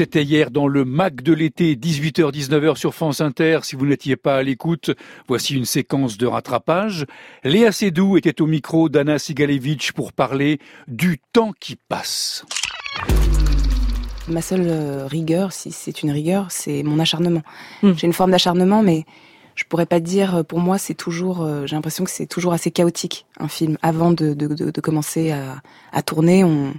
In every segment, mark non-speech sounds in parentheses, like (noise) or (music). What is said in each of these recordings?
C'était hier dans le MAC de l'été, 18h-19h sur France Inter. Si vous n'étiez pas à l'écoute, voici une séquence de rattrapage. Léa Seydoux était au micro d'Anna Sigalevitch pour parler du temps qui passe. Ma seule euh, rigueur, si c'est une rigueur, c'est mon acharnement. Hmm. J'ai une forme d'acharnement, mais je pourrais pas dire, euh, pour moi, c'est toujours, euh, j'ai l'impression que c'est toujours assez chaotique, un film. Avant de, de, de, commencer à, à, tourner, on,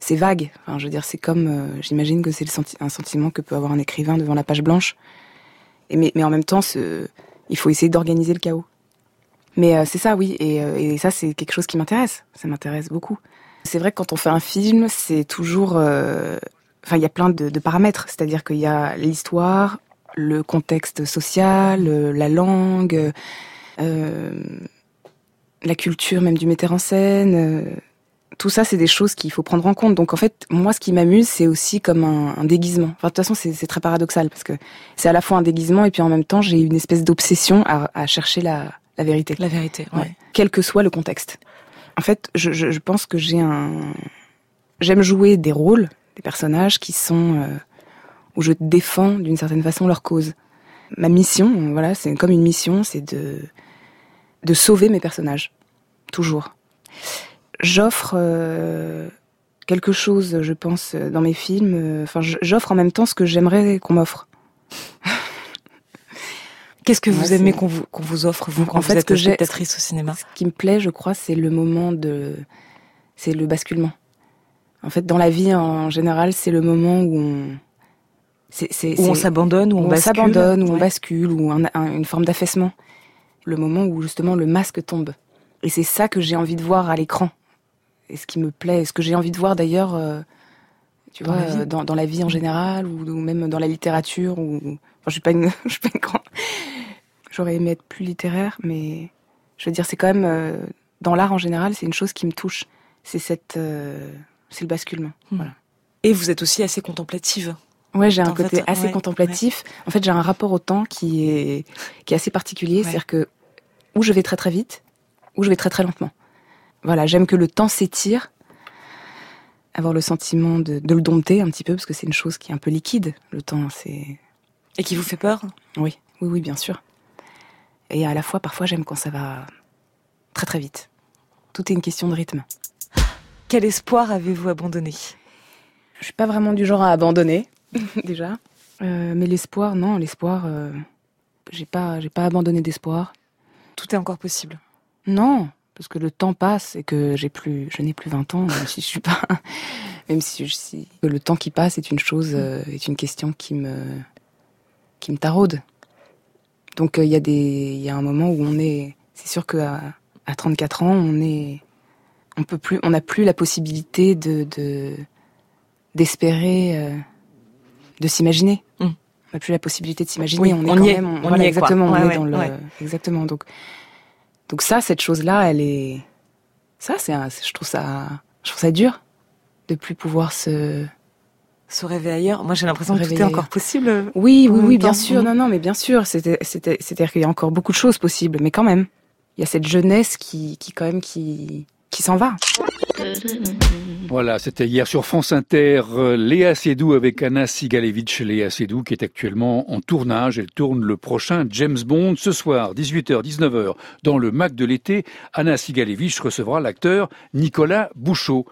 c'est vague. Enfin, je veux dire, c'est comme, j'imagine que c'est un sentiment que peut avoir un écrivain devant la page blanche. Mais, en même temps, il faut essayer d'organiser le chaos. Mais c'est ça, oui. Et, et ça, c'est quelque chose qui m'intéresse. Ça m'intéresse beaucoup. C'est vrai que quand on fait un film, c'est toujours enfin, il y a plein de, paramètres. C'est-à-dire qu'il y a l'histoire, le contexte social, euh, la langue, euh, la culture même du metteur en scène. Tout ça, c'est des choses qu'il faut prendre en compte. Donc en fait, moi, ce qui m'amuse, c'est aussi comme un, déguisement. Enfin, de toute façon, c'est très paradoxal parce que c'est à la fois un déguisement et puis en même temps, j'ai une espèce d'obsession à, chercher la, vérité. La vérité, ouais. Quel que soit le contexte. En fait, je, je pense que j'ai un... J'aime jouer des rôles des personnages qui sont euh, où je défends d'une certaine façon leur cause. Ma mission, voilà, c'est comme une mission, c'est de de sauver mes personnages, toujours. J'offre euh, quelque chose, je pense, dans mes films. Euh, enfin, j'offre en même temps ce que j'aimerais qu'on m'offre. (laughs) Qu'est-ce que vous aimez qu'on vous, qu'on vous offre, vous, quand en fait, êtes spectatrice au cinéma Ce qui me plaît, je crois, c'est le moment de... C'est le basculement. En fait, dans la vie en général, c'est le moment où on c'est, où on s'abandonne, où, on, bascule, s'abandonne, où on bascule, ou une forme d'affaissement. Le moment où justement le masque tombe. Et c'est ça que j'ai envie de voir à l'écran. Et ce qui me plaît, ce que j'ai envie de voir d'ailleurs, euh, tu dans vois, la dans, dans, la vie en général, ou, même dans la littérature. Ou, enfin, je suis pas une, (laughs) je suis pas une grande. J'aurais aimé être plus littéraire, mais je veux dire, c'est quand même euh, dans l'art en général, c'est une chose qui me touche. C'est cette euh, c'est le basculement. Hmm. Voilà. Et vous êtes aussi assez contemplative. Ouais, j'ai un côté assez contemplatif. En fait, j'ai un rapport au temps qui est qui est assez particulier, c'est-à-dire que où je vais très très vite, ou je vais très très lentement. Voilà, j'aime que le temps s'étire, avoir le sentiment de, de, le dompter un petit peu parce que c'est une chose qui est un peu liquide. Le temps, c'est et qui vous fait peur? Oui, oui, oui, bien sûr. Et à la fois, parfois, j'aime quand ça va très très vite. Tout est une question de rythme. Quel espoir avez-vous abandonné? Je suis pas vraiment du genre à abandonner, (laughs) déjà. Euh, mais l'espoir, non, l'espoir, euh, j'ai pas, j'ai pas abandonné d'espoir. Tout est encore possible. Non, parce que le temps passe et que j'ai plus, je n'ai plus 20 ans, même si je suis pas, (laughs) même si, je, le temps qui passe est une chose, euh, est une question qui me, qui me taraude. Donc il y a des, il y a un moment où on est, c'est sûr qu'à à 34 ans, on est, on peut plus, on n'a plus la possibilité de d'espérer, euh, de s'imaginer. Mm. On n'a plus la possibilité de s'imaginer. on, est quand même, on, voilà, exactement, on est dans le, exactement. Donc, donc ça, cette chose-là, elle est, ça, c'est, je trouve ça, je trouve ça dur de plus pouvoir se se rêver ailleurs. Moi, j'ai l'impression que tout est encore possible. Oui, oui, oui, bien sûr. Non, non, mais bien sûr. C'était, c'était, c'est-à-dire qu'il y a encore beaucoup de choses possibles, mais quand même, il y a cette jeunesse qui, qui quand même, qui, qui s'en va. Voilà, c'était hier sur France Inter, euh, Léa Seydoux avec Anna Sigalevitch. Léa Seydoux qui est actuellement en tournage. Elle tourne le prochain James Bond ce soir, 18h, 19h, dans le Mac de l'été. Anna Sigalevitch recevra l'acteur Nicolas Bouchot.